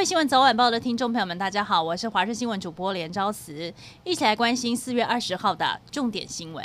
位新闻早晚报的听众朋友们，大家好，我是华视新闻主播连昭慈，一起来关心四月二十号的重点新闻。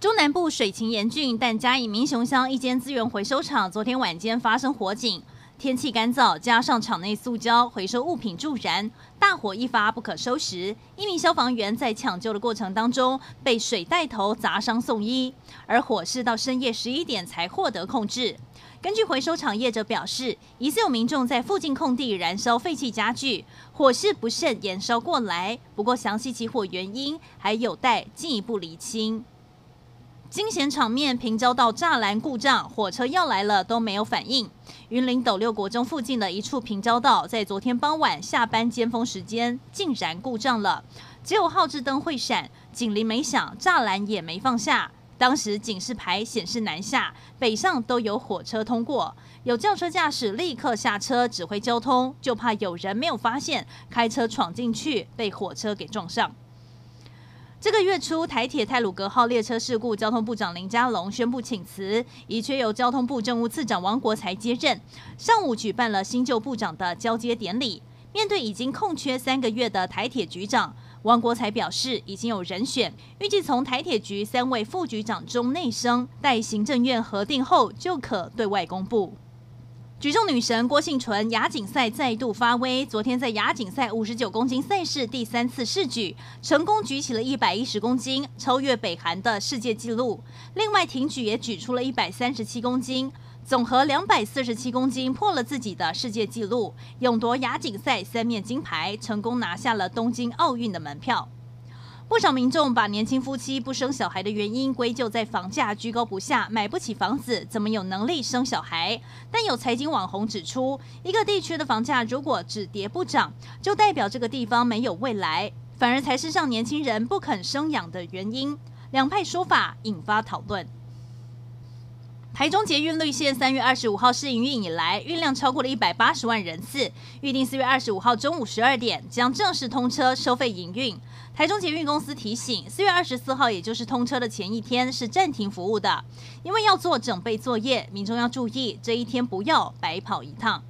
中南部水情严峻，但嘉义民雄乡一间资源回收厂昨天晚间发生火警。天气干燥，加上场内塑胶回收物品助燃，大火一发不可收拾。一名消防员在抢救的过程当中被水带头砸伤送医，而火势到深夜十一点才获得控制。根据回收厂业者表示，疑似有民众在附近空地燃烧废弃家具，火势不慎延烧过来。不过，详细起火原因还有待进一步厘清。惊险场面，平交道栅栏故障，火车要来了都没有反应。云林斗六国中附近的一处平交道，在昨天傍晚下班尖峰时间竟然故障了，只有号志灯会闪，警铃没响，栅栏也没放下。当时警示牌显示南下、北上都有火车通过，有轿车驾驶立刻下车指挥交通，就怕有人没有发现，开车闯进去被火车给撞上。这个月初，台铁泰鲁阁号列车事故，交通部长林佳龙宣布请辞，已缺由交通部政务次长王国材接任。上午举办了新旧部长的交接典礼。面对已经空缺三个月的台铁局长，王国材表示已经有人选，预计从台铁局三位副局长中内升，待行政院核定后就可对外公布。举重女神郭婞淳亚锦赛再度发威，昨天在亚锦赛五十九公斤赛事第三次试举，成功举起了一百一十公斤，超越北韩的世界纪录。另外挺举也举出了一百三十七公斤，总和两百四十七公斤，破了自己的世界纪录，勇夺亚锦赛三面金牌，成功拿下了东京奥运的门票。不少民众把年轻夫妻不生小孩的原因归咎在房价居高不下，买不起房子，怎么有能力生小孩？但有财经网红指出，一个地区的房价如果只跌不涨，就代表这个地方没有未来，反而才是让年轻人不肯生养的原因。两派说法引发讨论。台中捷运绿线三月二十五号试营运以来，运量超过了一百八十万人次，预定四月二十五号中午十二点将正式通车收费营运。台中捷运公司提醒，四月二十四号，也就是通车的前一天是暂停服务的，因为要做整备作业，民众要注意这一天不要白跑一趟。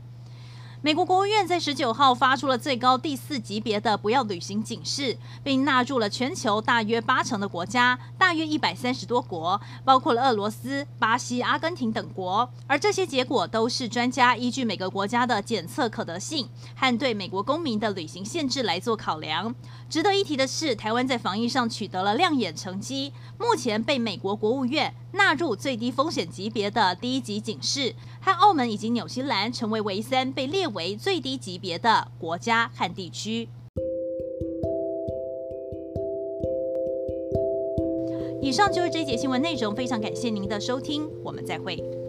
美国国务院在十九号发出了最高第四级别的不要旅行警示，并纳入了全球大约八成的国家，大约一百三十多国，包括了俄罗斯、巴西、阿根廷等国。而这些结果都是专家依据每个国家的检测可得性和对美国公民的旅行限制来做考量。值得一提的是，台湾在防疫上取得了亮眼成绩，目前被美国国务院纳入最低风险级别的低级警示。和澳门以及纽西兰成为唯三被列为最低级别的国家和地区。以上就是这节新闻内容，非常感谢您的收听，我们再会。